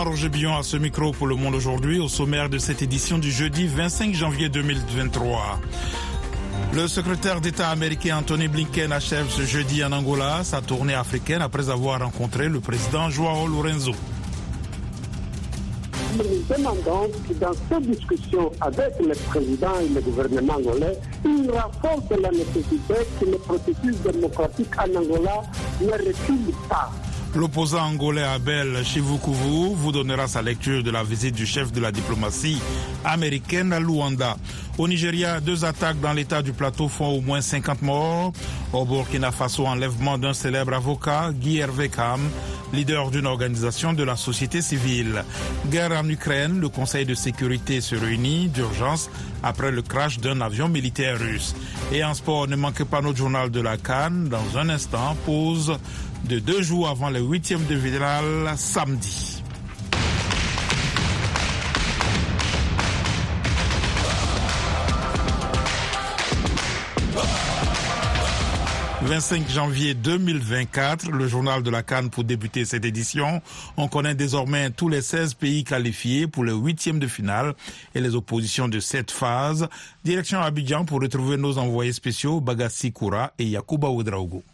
Jean-Roger Billon à ce micro pour Le Monde aujourd'hui, au sommaire de cette édition du jeudi 25 janvier 2023. Le secrétaire d'État américain Anthony Blinken achève ce jeudi en Angola sa tournée africaine après avoir rencontré le président Joao Lorenzo. Nous demandons que dans ces discussions avec le président et le gouvernement angolais, il renforce la nécessité que le processus démocratique en Angola ne recule pas. L'opposant angolais Abel Chivukuvu vous donnera sa lecture de la visite du chef de la diplomatie américaine à Luanda. Au Nigeria, deux attaques dans l'état du plateau font au moins 50 morts. Au Burkina Faso, enlèvement d'un célèbre avocat, Guy Hervé Kam, leader d'une organisation de la société civile. Guerre en Ukraine, le Conseil de sécurité se réunit d'urgence après le crash d'un avion militaire russe. Et en sport, ne manquez pas notre journal de la Cannes. Dans un instant, pause de deux jours avant le huitième de finale samedi. « 25 janvier 2024, le journal de la Cannes pour débuter cette édition. On connaît désormais tous les 16 pays qualifiés pour le huitième de finale et les oppositions de cette phase. Direction Abidjan pour retrouver nos envoyés spéciaux Bagassi Koura et Yakuba Oudraogo.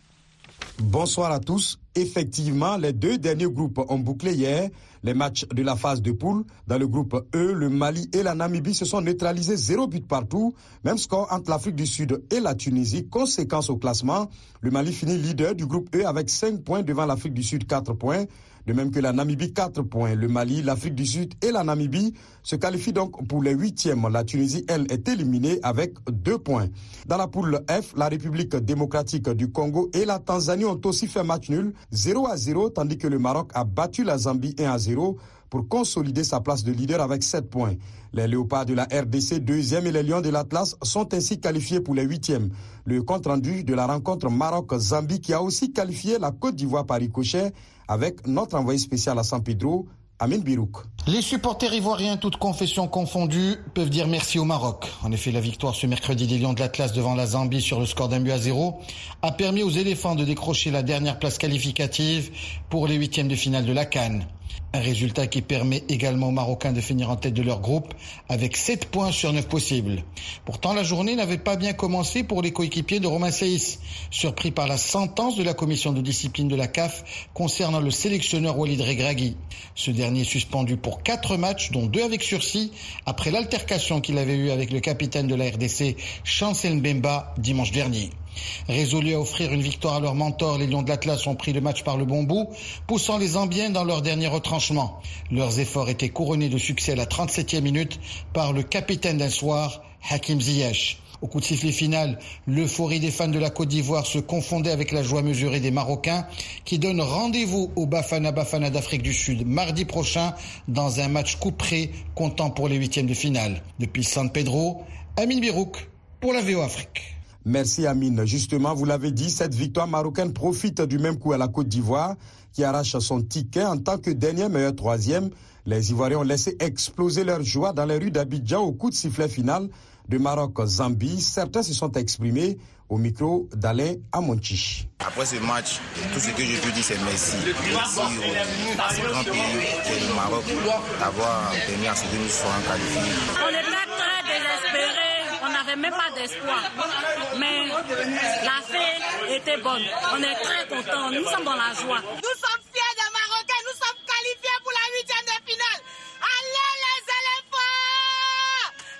Bonsoir à tous. Effectivement, les deux derniers groupes ont bouclé hier les matchs de la phase de poule. Dans le groupe E, le Mali et la Namibie se sont neutralisés zéro but partout. Même score entre l'Afrique du Sud et la Tunisie. Conséquence au classement, le Mali finit leader du groupe E avec 5 points devant l'Afrique du Sud 4 points de même que la Namibie 4 points. Le Mali, l'Afrique du Sud et la Namibie se qualifient donc pour les huitièmes. La Tunisie, elle, est éliminée avec 2 points. Dans la poule F, la République démocratique du Congo et la Tanzanie ont aussi fait match nul 0 à 0, tandis que le Maroc a battu la Zambie 1 à 0 pour consolider sa place de leader avec 7 points. Les Léopards de la RDC, deuxième, et les Lions de l'Atlas sont ainsi qualifiés pour les huitièmes. Le compte-rendu de la rencontre Maroc-Zambie qui a aussi qualifié la Côte d'Ivoire par ricochet avec notre envoyé spécial à San Pedro, Amin Birouk. Les supporters ivoiriens, toutes confessions confondues, peuvent dire merci au Maroc. En effet, la victoire ce mercredi des Lions de l'Atlas devant la Zambie sur le score d'un but à zéro a permis aux éléphants de décrocher la dernière place qualificative pour les huitièmes de finale de la Cannes. Un résultat qui permet également aux Marocains de finir en tête de leur groupe avec 7 points sur 9 possibles. Pourtant, la journée n'avait pas bien commencé pour les coéquipiers de Romain Saïs, surpris par la sentence de la commission de discipline de la CAF concernant le sélectionneur Walid Regragui. Ce dernier suspendu pour 4 matchs, dont 2 avec sursis, après l'altercation qu'il avait eue avec le capitaine de la RDC, Chancel Mbemba, dimanche dernier. Résolus à offrir une victoire à leur mentor, les Lions de l'Atlas ont pris le match par le bon bout, poussant les Ambiens dans leur dernier retranchement. Leurs efforts étaient couronnés de succès à la 37e minute par le capitaine d'un soir, Hakim Ziyech. Au coup de sifflet final, l'euphorie des fans de la Côte d'Ivoire se confondait avec la joie mesurée des Marocains qui donnent rendez-vous au Bafana Bafana d'Afrique du Sud mardi prochain dans un match couperé comptant pour les huitièmes de finale. Depuis San Pedro, Amin Birouk pour la VO Afrique. Merci Amine. Justement, vous l'avez dit, cette victoire marocaine profite du même coup à la Côte d'Ivoire qui arrache son ticket en tant que dernier meilleur troisième. Les Ivoiriens ont laissé exploser leur joie dans les rues d'Abidjan au coup de sifflet final de Maroc-Zambie. Certains se sont exprimés au micro d'Alain Amonchi. Après ce match, tout ce que je peux dire, c'est merci. Merci au, à ce grand pays le Maroc d'avoir permis à ce que nous soyons qualifiés. N'avait même pas d'espoir. Mais la fée était bonne. On est très contents. Nous sommes dans la joie. Nous sommes fiers des Marocains. Nous sommes qualifiés pour la huitième de finale. Allez les éléphants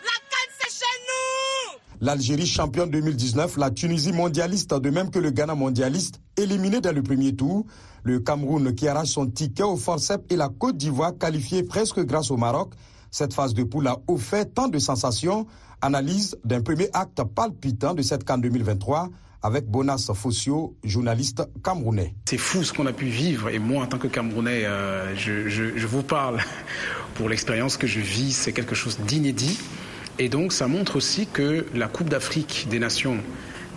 La canne, c'est chez nous L'Algérie championne 2019, la Tunisie mondialiste, de même que le Ghana mondialiste, éliminé dans le premier tour. Le Cameroun qui arrache son ticket au forceps et la Côte d'Ivoire qualifiée presque grâce au Maroc. Cette phase de poule a offert tant de sensations Analyse d'un premier acte palpitant de cette CAN 2023 avec Bonas Fossio, journaliste camerounais. C'est fou ce qu'on a pu vivre et moi en tant que Camerounais, euh, je, je, vous parle pour l'expérience que je vis, c'est quelque chose d'inédit. Et donc ça montre aussi que la Coupe d'Afrique des Nations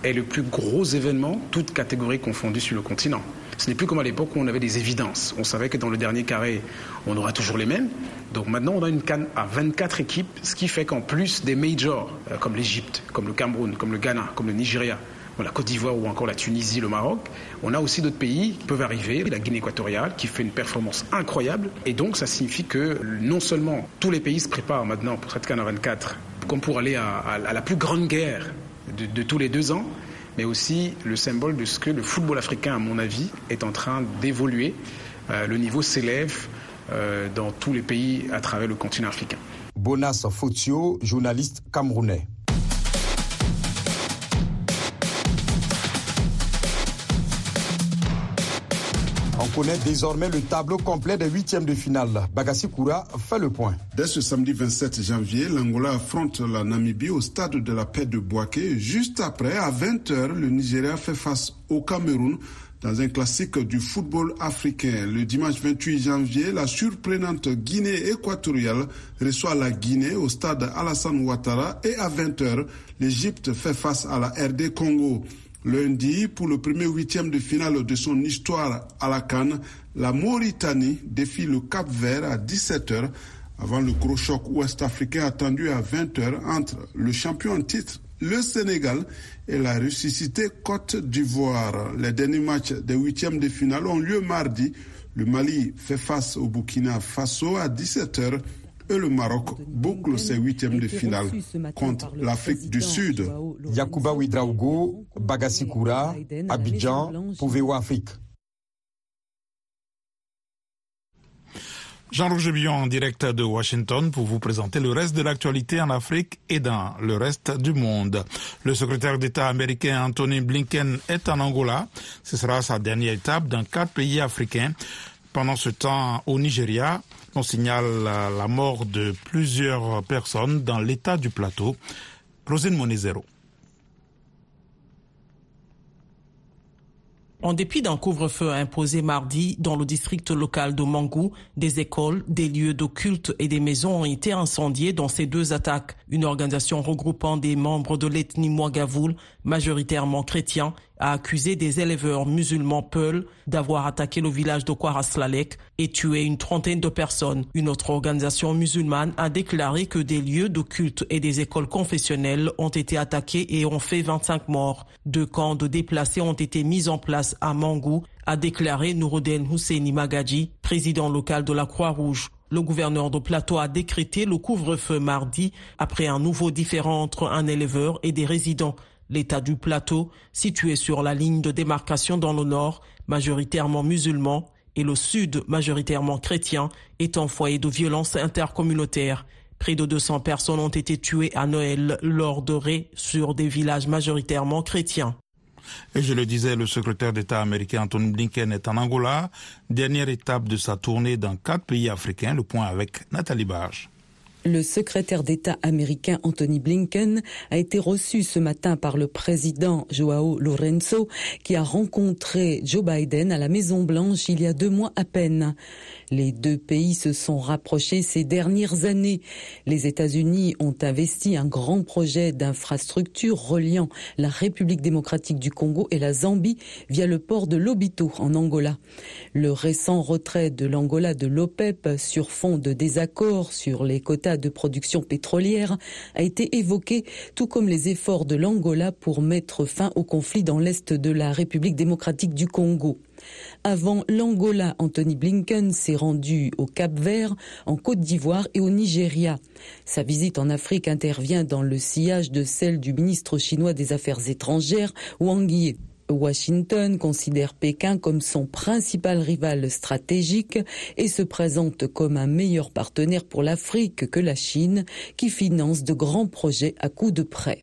est le plus gros événement, toutes catégories confondues sur le continent. Ce n'est plus comme à l'époque où on avait des évidences. On savait que dans le dernier carré, on aura toujours les mêmes. Donc maintenant, on a une canne à 24 équipes, ce qui fait qu'en plus des majors, euh, comme l'Égypte, comme le Cameroun, comme le Ghana, comme le Nigeria, la Côte d'Ivoire ou encore la Tunisie, le Maroc. On a aussi d'autres pays qui peuvent arriver, la Guinée équatoriale qui fait une performance incroyable. Et donc ça signifie que non seulement tous les pays se préparent maintenant pour cette CAN 24 comme pour aller à, la plus grande guerre de, tous les deux ans, mais aussi le symbole de ce que le football africain, à mon avis, est en train d'évoluer. Euh, le niveau s'élève euh, dans tous les pays à travers le continent africain. Bonas Fotio, journaliste camerounais. Connaît désormais le tableau complet des huitièmes de finale. Bagassi Koura fait le point. Dès ce samedi 27 janvier, l'Angola affronte la Namibie au stade de la paix de Boaké. Juste après, à 20h, le Nigeria fait face au Cameroun dans un classique du football africain. Le dimanche 28 janvier, la surprenante Guinée équatoriale reçoit la Guinée au stade Alassane Ouattara et à 20h, l'Égypte fait face à la RD Congo. Lundi, pour le premier huitième de finale de son histoire à la Cannes, la Mauritanie défie le Cap Vert à 17h avant le gros choc ouest-africain attendu à 20h entre le champion en titre, le Sénégal, et la ressuscitée Côte d'Ivoire. Les derniers matchs des huitièmes de finale ont lieu mardi. Le Mali fait face au Burkina Faso à 17h et le Maroc boucle ses huitièmes de finale contre l'Afrique du Sud. Yakuba Ouidraogo, Bagassi Abidjan, Afrique. Jean-Roger Billon en direct de Washington pour vous présenter le reste de l'actualité en Afrique et dans le reste du monde. Le secrétaire d'État américain Anthony Blinken est en Angola. Ce sera sa dernière étape dans quatre pays africains. Pendant ce temps, au Nigeria, on signale la mort de plusieurs personnes dans l'état du plateau. Rosine Monezero. En dépit d'un couvre-feu imposé mardi dans le district local de Mangou, des écoles, des lieux de culte et des maisons ont été incendiés dans ces deux attaques. Une organisation regroupant des membres de l'ethnie Mouagavoul, majoritairement chrétiens, a accusé des éleveurs musulmans Peul d'avoir attaqué le village de Kwaraslalek et tué une trentaine de personnes. Une autre organisation musulmane a déclaré que des lieux de culte et des écoles confessionnelles ont été attaqués et ont fait 25 morts. Deux camps de déplacés ont été mis en place à Mangou, a déclaré Nouroudel Husseini Magadji, président local de la Croix-Rouge. Le gouverneur de Plateau a décrété le couvre-feu mardi après un nouveau différend entre un éleveur et des résidents. L'état du plateau, situé sur la ligne de démarcation dans le nord, majoritairement musulman, et le sud, majoritairement chrétien, est un foyer de violence intercommunautaire. Près de 200 personnes ont été tuées à Noël lors de raids sur des villages majoritairement chrétiens. Et je le disais, le secrétaire d'État américain Anthony Blinken est en Angola, dernière étape de sa tournée dans quatre pays africains. Le point avec Nathalie Barge. Le secrétaire d'État américain Anthony Blinken a été reçu ce matin par le président Joao Lorenzo qui a rencontré Joe Biden à la Maison Blanche il y a deux mois à peine. Les deux pays se sont rapprochés ces dernières années. Les États-Unis ont investi un grand projet d'infrastructure reliant la République démocratique du Congo et la Zambie via le port de Lobito en Angola. Le récent retrait de l'Angola de l'OPEP sur fond de désaccords sur les quotas de production pétrolière a été évoqué, tout comme les efforts de l'Angola pour mettre fin au conflit dans l'est de la République démocratique du Congo. Avant l'Angola, Anthony Blinken s'est rendu au Cap Vert, en Côte d'Ivoire et au Nigeria. Sa visite en Afrique intervient dans le sillage de celle du ministre chinois des Affaires étrangères, Wang Yi. Washington considère Pékin comme son principal rival stratégique et se présente comme un meilleur partenaire pour l'Afrique que la Chine, qui finance de grands projets à coups de prêt.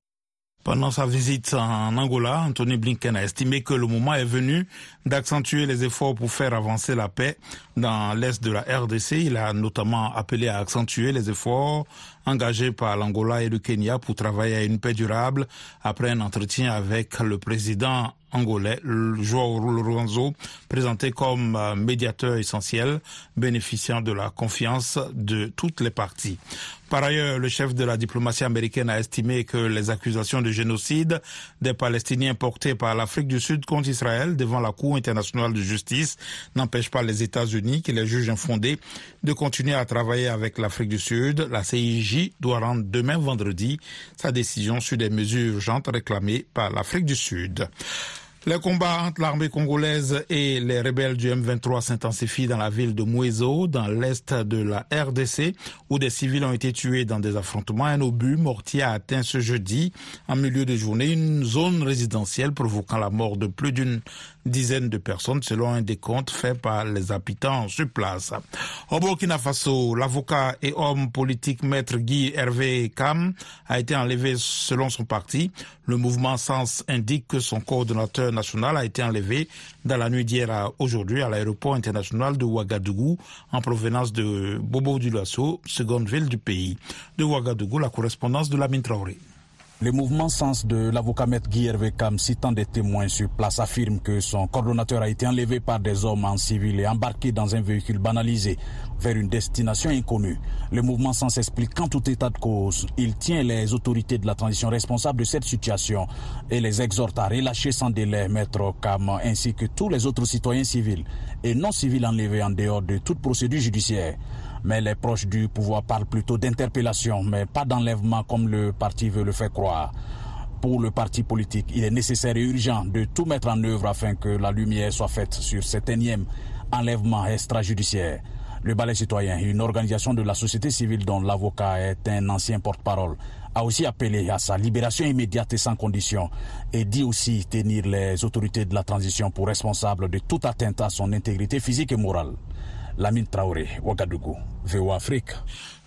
Pendant sa visite en Angola, Anthony Blinken a estimé que le moment est venu d'accentuer les efforts pour faire avancer la paix dans l'est de la RDC. Il a notamment appelé à accentuer les efforts engagés par l'Angola et le Kenya pour travailler à une paix durable après un entretien avec le président angolais, présenté comme euh, médiateur essentiel, de la confiance de toutes les parties. Par ailleurs, le chef de la diplomatie américaine a estimé que les accusations de génocide des Palestiniens portées par l'Afrique du Sud contre Israël devant la Cour internationale de justice n'empêchent pas les États-Unis qui les juge infondés de continuer à travailler avec l'Afrique du Sud. La CIJ doit rendre demain vendredi sa décision sur des mesures urgentes réclamées par l'Afrique du Sud. Les combats entre l'armée congolaise et les rebelles du M23 s'intensifient dans la ville de Mouezo, dans l'est de la RDC, où des civils ont été tués dans des affrontements. Un obus mortier a atteint ce jeudi, en milieu de journée, une zone résidentielle provoquant la mort de plus d'une dizaines de personnes selon un décompte fait par les habitants sur place. Au Burkina Faso, l'avocat et homme politique maître Guy Hervé Kam a été enlevé selon son parti. Le mouvement Sens indique que son coordonnateur national a été enlevé dans la nuit d'hier à aujourd'hui à l'aéroport international de Ouagadougou en provenance de Bobo Dioulasso, seconde ville du pays. De Ouagadougou, la correspondance de la Traoré. Le mouvement Sens de l'avocat maître Guy Hervé Kam, citant des témoins sur place, affirme que son coordonnateur a été enlevé par des hommes en civil et embarqué dans un véhicule banalisé vers une destination inconnue. Le mouvement Sens explique qu'en tout état de cause, il tient les autorités de la transition responsables de cette situation et les exhorte à relâcher sans délai maître Kam ainsi que tous les autres citoyens civils et non civils enlevés en dehors de toute procédure judiciaire. Mais les proches du pouvoir parlent plutôt d'interpellation, mais pas d'enlèvement comme le parti veut le faire croire. Pour le parti politique, il est nécessaire et urgent de tout mettre en œuvre afin que la lumière soit faite sur cet énième enlèvement extrajudiciaire. Le Balai citoyen, une organisation de la société civile dont l'avocat est un ancien porte-parole, a aussi appelé à sa libération immédiate et sans condition et dit aussi tenir les autorités de la transition pour responsables de toute atteinte à son intégrité physique et morale. Traoré, Ouagadougou, Afrique.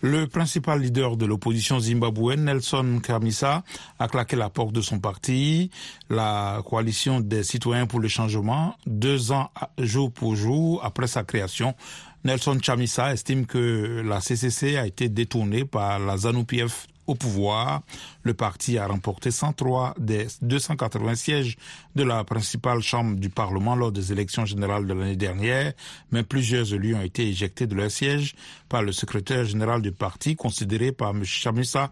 Le principal leader de l'opposition zimbabwéenne, Nelson Kamisa, a claqué la porte de son parti, la coalition des citoyens pour le changement, deux ans jour pour jour après sa création. Nelson Chamisa estime que la CCC a été détournée par la ZANU-PF au pouvoir. Le parti a remporté 103 des 280 sièges de la principale chambre du Parlement lors des élections générales de l'année dernière, mais plusieurs élus ont été éjectés de leur siège par le secrétaire général du parti, considéré par M. Chamissa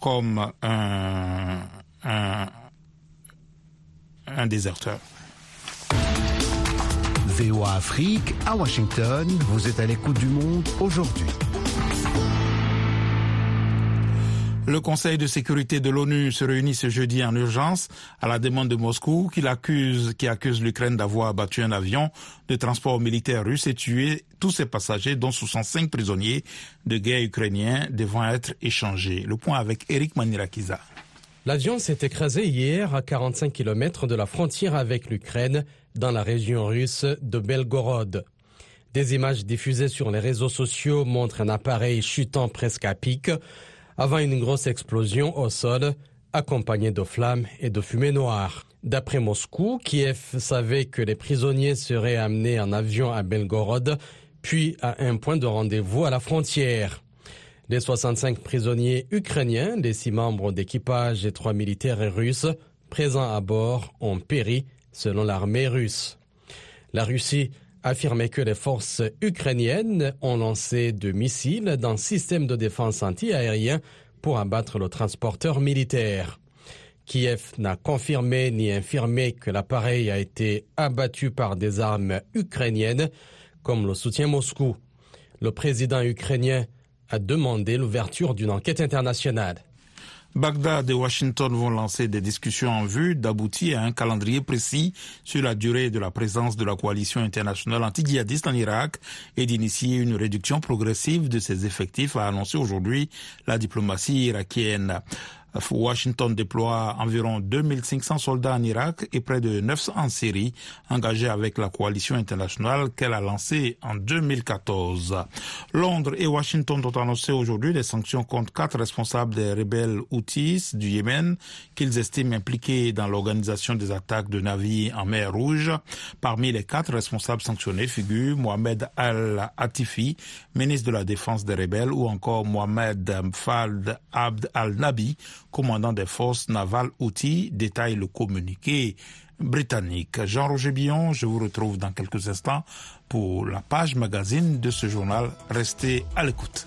comme un, un, un déserteur. VOA Afrique, à Washington, vous êtes à l'écoute du monde aujourd'hui. Le Conseil de sécurité de l'ONU se réunit ce jeudi en urgence à la demande de Moscou qui accuse, l'Ukraine d'avoir abattu un avion de transport militaire russe et tué tous ses passagers, dont 65 prisonniers de guerre ukrainiens devant être échangés. Le point avec Eric Manirakiza. L'avion s'est écrasé hier à 45 km de la frontière avec l'Ukraine, dans la région russe de Belgorod. Des images diffusées sur les réseaux sociaux montrent un appareil chutant presque à pic avant une grosse explosion au sol, accompagnée de flammes et de fumée noire. D'après Moscou, Kiev savait que les prisonniers seraient amenés en avion à Belgorod, puis à un point de rendez-vous à la frontière. Les 65 prisonniers ukrainiens, les six membres d'équipage et trois militaires russes présents à bord ont péri, selon l'armée russe. La Russie affirmait que les forces ukrainiennes ont lancé deux missiles d'un système de défense antiaérien pour abattre le transporteur militaire. Kiev n'a confirmé ni infirmé que l'appareil a été abattu par des armes ukrainiennes, comme le soutient Moscou. Le président ukrainien a demandé l'ouverture d'une enquête internationale. Bagdad et Washington vont lancer des discussions en vue d'aboutir à un calendrier précis sur la durée de la présence de la coalition internationale anti-djihadiste en Irak et d'initier une réduction progressive de ses effectifs, a annoncé aujourd'hui la diplomatie irakienne. Washington déploie environ 2500 soldats en Irak et près de 900 en Syrie, engagés avec la coalition internationale qu'elle a lancée en 2014. Londres et Washington ont annoncé aujourd'hui des sanctions contre quatre responsables des rebelles Houthis du Yémen qu'ils estiment impliqués dans l'organisation des attaques de navires en mer Rouge. Parmi les quatre responsables sanctionnés figurent Mohamed Al-Atifi, ministre de la Défense des rebelles, ou encore Mohamed Fald Abd al-Nabi, commandant des forces navales outils, détaille le communiqué britannique. Jean-Roger Billon, je vous retrouve dans quelques instants pour la page magazine de ce journal. Restez à l'écoute.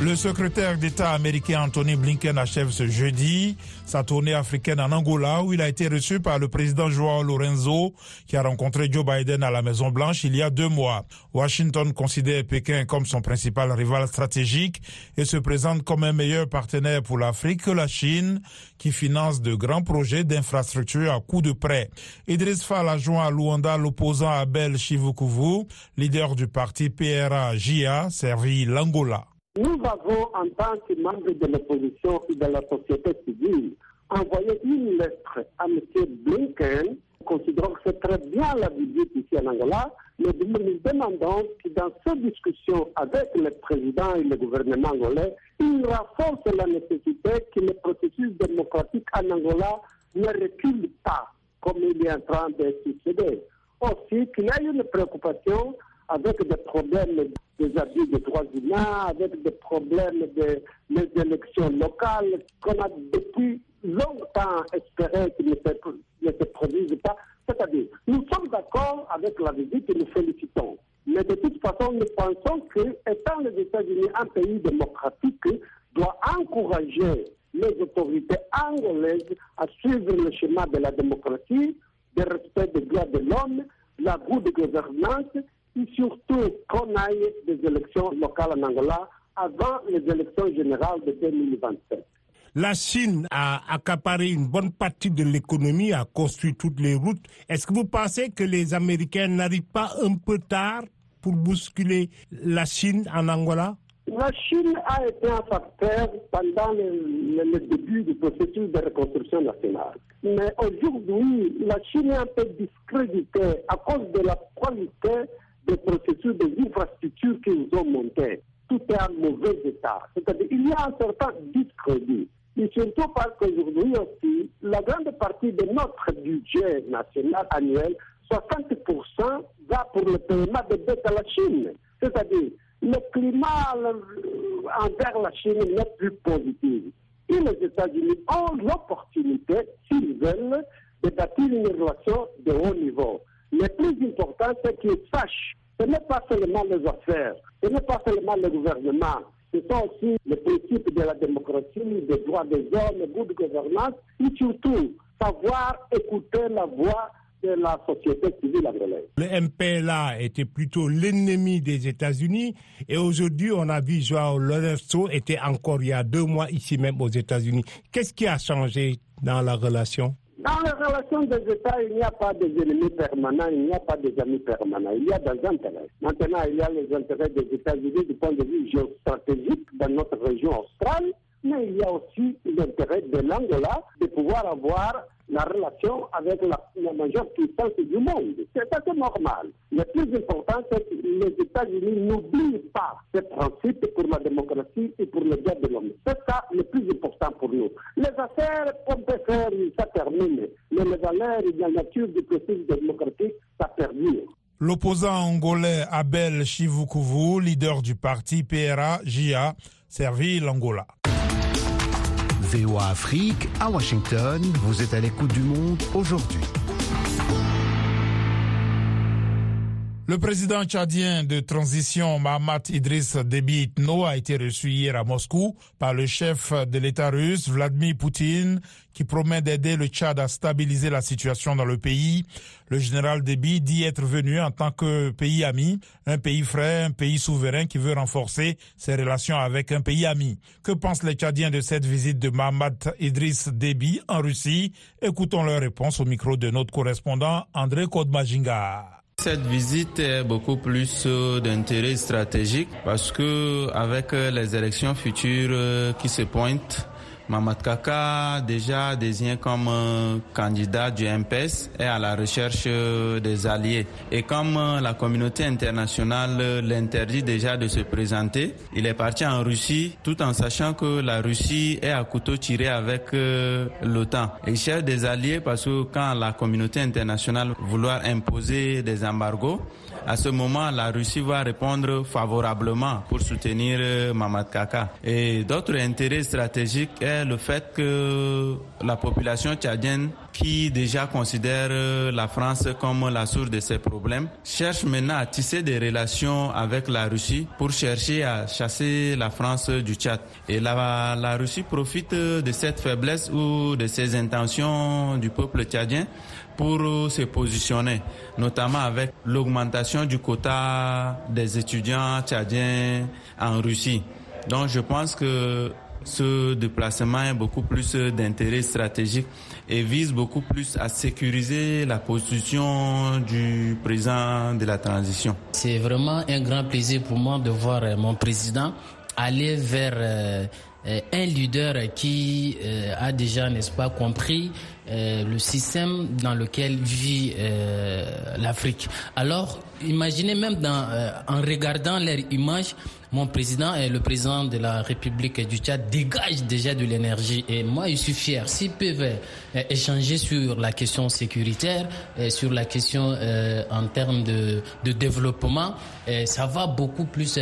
Le secrétaire d'État américain Anthony Blinken achève ce jeudi sa tournée africaine en Angola où il a été reçu par le président Joao Lorenzo qui a rencontré Joe Biden à la Maison Blanche il y a deux mois. Washington considère Pékin comme son principal rival stratégique et se présente comme un meilleur partenaire pour l'Afrique que la Chine qui finance de grands projets d'infrastructures à coût de prêt. Idriss Fall a joint à Luanda l'opposant Abel Chivukuvu, leader du parti PRA-JA, servi l'Angola. Nous avons, en tant que membres de l'opposition et de la société civile, envoyé une lettre à M. Blinken, considérant que c'est très bien la visite ici en Angola, mais nous demandons que dans ces discussions avec le président et le gouvernement angolais, il renforce la nécessité que le processus démocratique en Angola ne recule pas, comme il est en train de succéder. Aussi, qu'il y a une préoccupation avec des problèmes des abus de droits humains, avec des problèmes des de, élections locales qu'on a depuis longtemps espéré qu'ils ne, se, produisent pas. C'est-à-dire, nous sommes d'accord avec la visite et nous félicitons. Mais de toute façon, nous pensons que, étant les États-Unis un pays démocratique, doit encourager les autorités angolaises à suivre le schéma de la démocratie, du respect des droits de l'homme, la de gouvernance et surtout qu'on aille des élections locales en Angola avant les élections générales de 2027. La Chine a accaparé une bonne partie de l'économie, a construit toutes les routes. Est-ce que vous pensez que les Américains n'arrivent pas un peu tard pour bousculer la Chine en Angola? La Chine a été un facteur pendant le, le début du processus de reconstruction nationale. Mais aujourd'hui, la Chine est un peu discréditée à cause de la qualité des processus des infrastructures qu'ils ont montées. Tout est en mauvais état. C'est-à-dire qu'il y a un certain discrédit. Et surtout parce qu'aujourd'hui aussi, la grande partie de notre budget national annuel, 60% va pour le paiement de dettes à la Chine. C'est-à-dire, le climat envers la Chine n'est plus positif. Et les États-Unis ont l'opportunité, s'ils veulent, de bâtir une relation de haut niveau. Le plus important, c'est qu'ils sachent ce n'est pas seulement les affaires, ce n'est pas seulement le gouvernement, ce sont aussi les principes de la démocratie, des droits des hommes, de gouvernance, et surtout savoir écouter la voix de la société civile anglaise. Le MPLA était plutôt l'ennemi des États-Unis et aujourd'hui on a vu Joao Lorenzo était encore il y a deux mois ici même aux États-Unis. Qu'est-ce qui a changé dans la relation? Dans les relations des États, il n'y a pas des ennemis permanents, il n'y a pas des amis permanents. Il y a des intérêts. Maintenant, il y a les intérêts des États-Unis du point de vue géostratégique dans notre région australe, mais il y a aussi l'intérêt de l'Angola de pouvoir avoir la relation avec la, majeure puissance du monde. C'est assez normal. Le plus important, c'est que les États-Unis n'oublient pas ces principes pour la démocratie et pour le droit de l'homme. C'est ça le plus important pour nous. Les affaires, on peut faire, ça termine. Mais les valeurs et la nature du processus démocratique, ça perdure. L'opposant angolais Abel Chivukuvu, leader du parti PRA-JA, servit l'Angola. VOA Afrique, à Washington, vous êtes à l'écoute du monde aujourd'hui. Le président tchadien de transition Mahamat Idriss Déby Itno a été reçu hier à Moscou par le chef de l'État russe Vladimir Poutine qui promet d'aider le Tchad à stabiliser la situation dans le pays. Le général Déby dit être venu en tant que pays ami, un pays frère, un pays souverain qui veut renforcer ses relations avec un pays ami. Que pensent les Tchadiens de cette visite de Mahamat Idriss Déby en Russie? Écoutons leur réponse au micro de notre correspondant André Kodmajinga. Cette visite est beaucoup plus euh, d'intérêt stratégique parce que avec euh, les élections futures euh, qui se pointent, Mamad Kaka, déjà désigné comme candidat du MPS, est à la recherche des alliés. Et comme la communauté internationale l'interdit déjà de se présenter, il est parti en Russie tout en sachant que la Russie est à couteau tiré avec l'OTAN. Il cherche des alliés parce que quand la communauté internationale vouloir imposer des embargos, à ce moment, la Russie va répondre favorablement pour soutenir euh, Mamad Kaka. Et d'autres intérêts stratégiques est le fait que la population tchadienne qui déjà considère euh, la France comme la source de ses problèmes, cherche maintenant à tisser des relations avec la Russie pour chercher à chasser la France du Tchad. Et la, la Russie profite de cette faiblesse ou de ces intentions du peuple tchadien pour euh, se positionner, notamment avec l'augmentation du quota des étudiants tchadiens en Russie. Donc je pense que ce déplacement a beaucoup plus d'intérêt stratégique et vise beaucoup plus à sécuriser la position du président de la transition. C'est vraiment un grand plaisir pour moi de voir euh, mon président aller vers euh, un leader qui a déjà, n'est-ce pas, compris le système dans lequel vit l'Afrique. Alors, imaginez même en regardant leur image, mon président et le président de la République du Tchad dégagent déjà de l'énergie. Et moi, je suis fier. S'ils peuvent euh, échanger sur la question sécuritaire, sur la question euh, en termes de, développement, euh, ça va beaucoup plus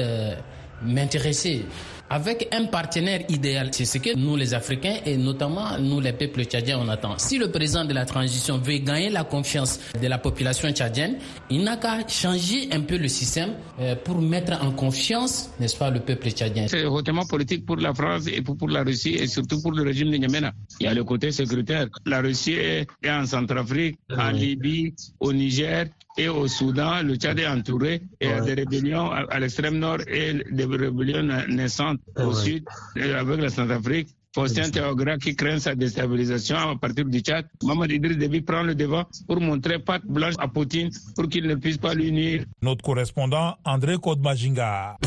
m'intéresser avec un partenaire idéal. C'est ce que nous les Africains et notamment nous les peuples tchadiens on attend. Si le président de la transition veut gagner la confiance de la population tchadienne, il n'a qu'à changer un peu le système euh, pour mettre en confiance, n'est-ce pas, le peuple tchadien. C'est hautement politique pour la France et pour, la Russie et surtout pour le régime de N'Djamena. Il y a le côté sécuritaire. La Russie est en Centrafrique, en Libye, au Niger et au Soudan, le Tchad est entouré et il y a des rébellions à, l'extrême nord et des rébellions naissantes au sud avec la Centrafrique. Faustin Théogra qui craint sa déstabilisation à partir du Tchad. Mamad Idriss Déby prend le devant pour montrer patte blanche à Poutine pour qu'il ne puisse pas l'unir. Notre correspondant André Kodmajinga.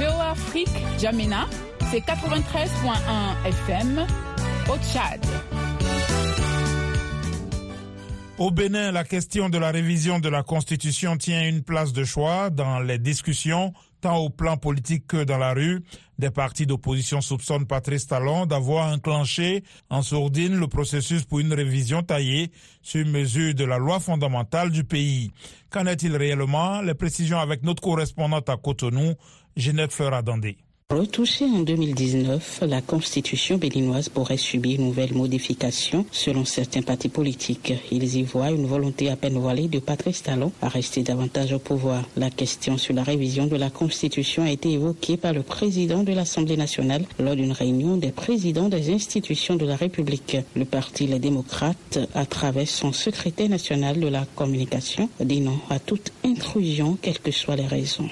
VOA Afrique, Jamina, c'est 93.1 FM au Tchad. Au Bénin, la question de la révision de la Constitution tient une place de choix dans les discussions, tant au plan politique que dans la rue. Des partis d'opposition soupçonnent Patrice Talon d'avoir enclenché en sourdine le processus pour une révision taillée sur mesure de la loi fondamentale du pays. Qu'en est-il réellement? Les précisions avec notre correspondante à Cotonou, Ginette Ferradandé. Retouchée en 2019, la constitution béninoise pourrait subir une nouvelle modification selon certains partis politiques. Ils y voient une volonté à peine voilée de Patrice Talon à rester davantage au pouvoir. La question sur la révision de la constitution a été évoquée par le président de l'Assemblée nationale lors d'une réunion des présidents des institutions de la République. Le parti Les démocrates, à travers son secrétaire national de la communication, dit non à toute intrusion, quelles que soient les raisons.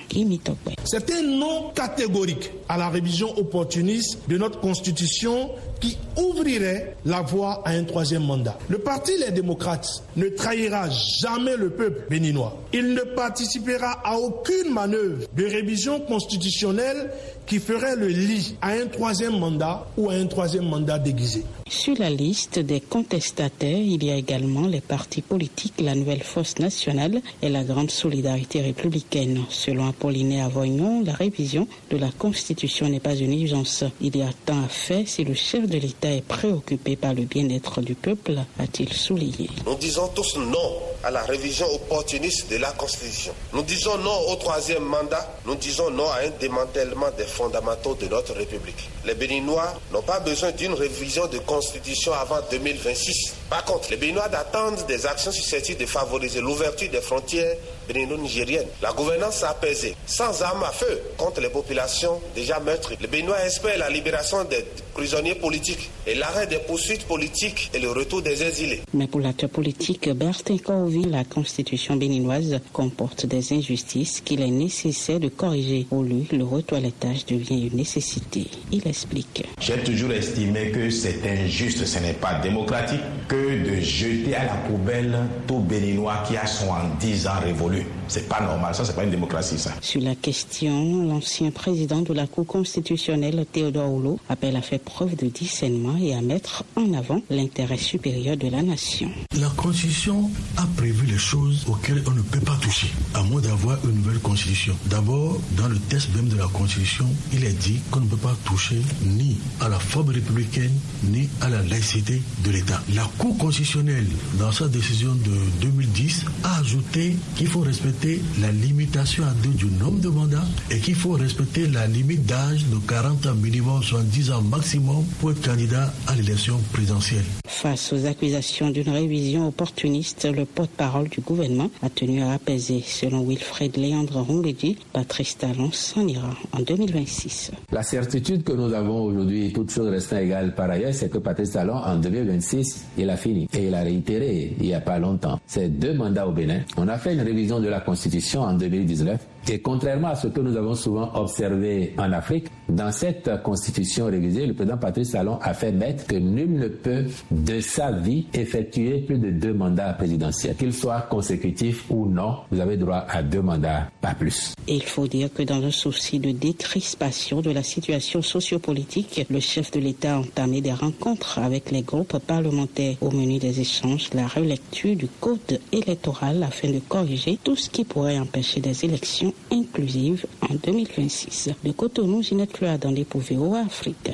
C'est un non catégorique à la révision opportuniste de notre Constitution qui ouvrirait la voie à un troisième mandat. Le Parti Les démocrates ne trahira jamais le peuple béninois. Il ne participera à aucune manœuvre de révision constitutionnelle qui ferait le lit à un troisième mandat ou à un troisième mandat déguisé. Sur la liste des contestataires, il y a également les partis politiques, la Nouvelle Force nationale et la Grande Solidarité républicaine. Selon Apollinaire Avoignon, la révision de la Constitution n'est pas une urgence. Il y a tant à faire si le chef de l'État est préoccupé par le bien-être du peuple, a-t-il souligné. Nous disons tous non à la révision opportuniste de la Constitution. Nous disons non au troisième mandat. Nous disons non à un démantèlement des fondamentaux de notre République. Les Béninois n'ont pas besoin d'une révision de Constitution avant 2026. Par contre, les Béninois attendent des actions susceptibles de favoriser l'ouverture des frontières bénino-nigériennes, la gouvernance apaisée, sans armes à feu contre les populations déjà meurtries. Les Béninois espèrent la libération des prisonniers politiques et l'arrêt des poursuites politiques et le retour des exilés. Mais pour l'acteur politique Bertin Corvi, la constitution béninoise comporte des injustices qu'il est nécessaire de corriger. Pour lui, le retoilettage devient une nécessité. Il explique. J'ai toujours estimé que c'est injuste, ce n'est pas démocratique que de jeter à la poubelle tout béninois qui a 70 ans révolu. C'est pas normal, ça c'est pas une démocratie ça. Sur la question, l'ancien président de la Cour constitutionnelle Théodore Houlot appelle à faire preuve de discernement et à mettre en avant l'intérêt supérieur de la nation. La Constitution a prévu les choses auxquelles on ne peut pas toucher, à moins d'avoir une nouvelle Constitution. D'abord, dans le texte même de la Constitution, il est dit qu'on ne peut pas toucher ni à la forme républicaine, ni à la laïcité de l'État. La Cour constitutionnelle, dans sa décision de 2010, a ajouté qu'il faut respecter la limitation à deux du nombre de mandats et qu'il faut respecter la limite d'âge de 40 ans minimum, soit 10 ans maximum pour être candidat à l'élection présidentielle. Face aux accusations d'une révision opportuniste, le porte-parole du gouvernement a tenu à apaiser. Selon Wilfred Léandre Rongbedi, Patrice Talon s'en ira en 2026. La certitude que nous avons aujourd'hui, toutes choses restant égales par ailleurs, c'est que Patrice Talon, en 2026, il a fini. Et il a réitéré il n'y a pas longtemps. C'est deux mandats au Bénin. On a fait une révision de la Constitution en 2019 et contrairement à ce que nous avons souvent observé en Afrique, dans cette constitution révisée, le président Patrice Talon a fait mettre que nul ne peut de sa vie effectuer plus de deux mandats présidentiels. Qu'ils soient consécutifs ou non, vous avez droit à deux mandats, pas plus. Il faut dire que dans un souci de décrispation de la situation sociopolitique, le chef de l'État a entamé des rencontres avec les groupes parlementaires au menu des échanges, la relecture du code électoral afin de corriger tout ce qui pourrait empêcher des élections inclusive en 2026. De Cotonou, Ginette Cloa dans les au Afrique.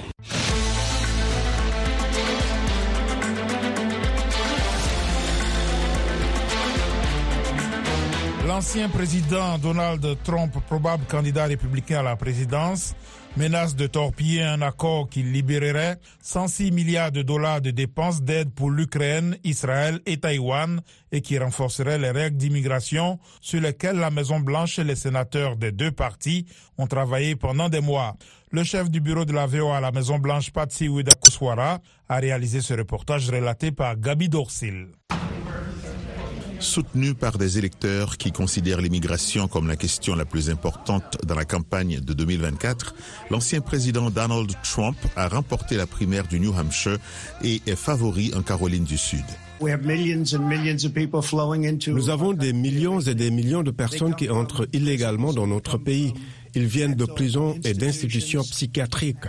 L'ancien président Donald Trump, probable candidat républicain à la présidence, menace de torpiller un accord qui libérerait 106 milliards de dollars de dépenses d'aide pour l'Ukraine, Israël et Taïwan et qui renforcerait les règles d'immigration sur lesquelles la Maison-Blanche et les sénateurs des deux partis ont travaillé pendant des mois. Le chef du bureau de la VOA à la Maison-Blanche, Patsy Widakuswara, a réalisé ce reportage relaté par Gabi Dorsil soutenu par des électeurs qui considèrent l'immigration comme la question la plus importante dans la campagne de 2024, l'ancien président Donald Trump a remporté la primaire du New Hampshire et est favori en Caroline du Sud. Nous avons des millions et des millions de personnes qui entrent illégalement dans notre pays. Ils viennent de prisons et d'institutions psychiatriques.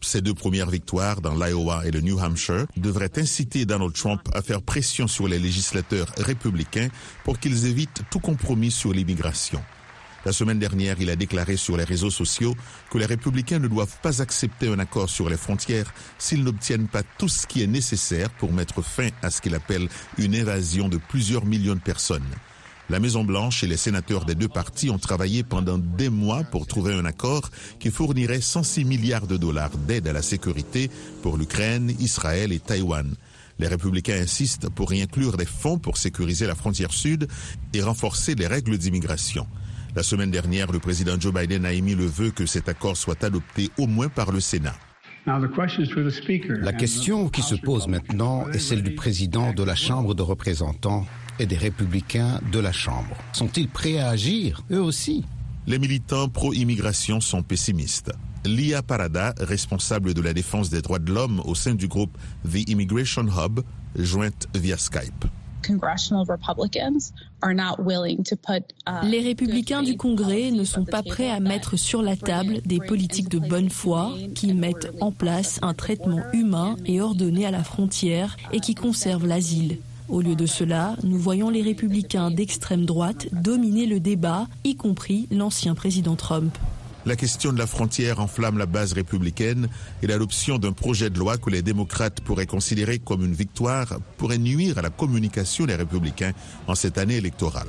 Ces deux premières victoires dans l'Iowa et le New Hampshire devraient inciter Donald Trump à faire pression sur les législateurs républicains pour qu'ils évitent tout compromis sur l'immigration. La semaine dernière, il a déclaré sur les réseaux sociaux que les républicains ne doivent pas accepter un accord sur les frontières s'ils n'obtiennent pas tout ce qui est nécessaire pour mettre fin à ce qu'il appelle une évasion de plusieurs millions de personnes. La Maison-Blanche et les sénateurs des deux partis ont travaillé pendant des mois pour trouver un accord qui fournirait 106 milliards de dollars d'aide à la sécurité pour l'Ukraine, Israël et Taïwan. Les républicains insistent pour y inclure des fonds pour sécuriser la frontière sud et renforcer les règles d'immigration. La semaine dernière, le président Joe Biden a émis le vœu que cet accord soit adopté au moins par le Sénat. La question qui se pose maintenant est celle du président de la Chambre de représentants et des républicains de la Chambre. Sont-ils prêts à agir, eux aussi? Les militants pro-immigration sont pessimistes. Lia Parada, responsable de la défense des droits de l'homme au sein du groupe The Immigration Hub, jointe via Skype. Uh, Les républicains du Congrès ne sont pas prêts à mettre sur la table des politiques de bonne foi qui mettent en place un traitement humain et ordonné à la frontière et qui conservent l'asile. Au lieu de cela, nous voyons les républicains d'extrême droite dominer le débat, y compris l'ancien président Trump. La question de la frontière enflamme la base républicaine et l'adoption d'un projet de loi que les démocrates pourraient considérer comme une victoire pourrait nuire à la communication des républicains en cette année électorale.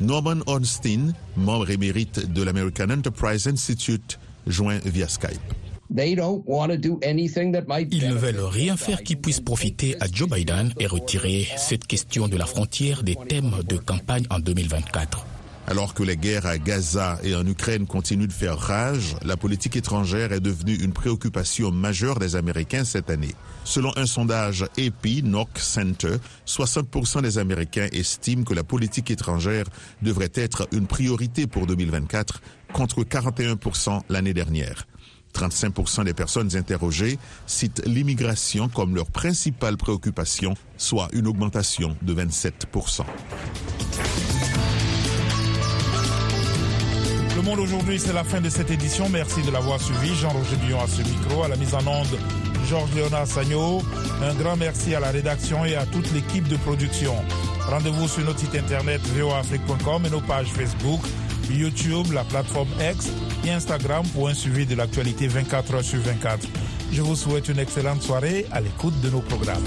Norman Ornstein, membre émérite de l'American Enterprise Institute, joint via Skype. Ils ne veulent rien faire qui puisse profiter à Joe Biden et retirer cette question de la frontière des thèmes de campagne en 2024. Alors que les guerres à Gaza et en Ukraine continuent de faire rage, la politique étrangère est devenue une préoccupation majeure des Américains cette année. Selon un sondage AP Knock Center, 60% des Américains estiment que la politique étrangère devrait être une priorité pour 2024 contre 41% l'année dernière. 35% des personnes interrogées citent l'immigration comme leur principale préoccupation, soit une augmentation de 27%. Le monde aujourd'hui, c'est la fin de cette édition. Merci de l'avoir suivi. Jean-Roger Billon à ce micro, à la mise en onde, Georges Léonard Sagno. Un grand merci à la rédaction et à toute l'équipe de production. Rendez-vous sur notre site internet voafrique.com et nos pages Facebook YouTube, la plateforme X et Instagram pour un suivi de l'actualité 24 heures sur 24. Je vous souhaite une excellente soirée à l'écoute de nos programmes.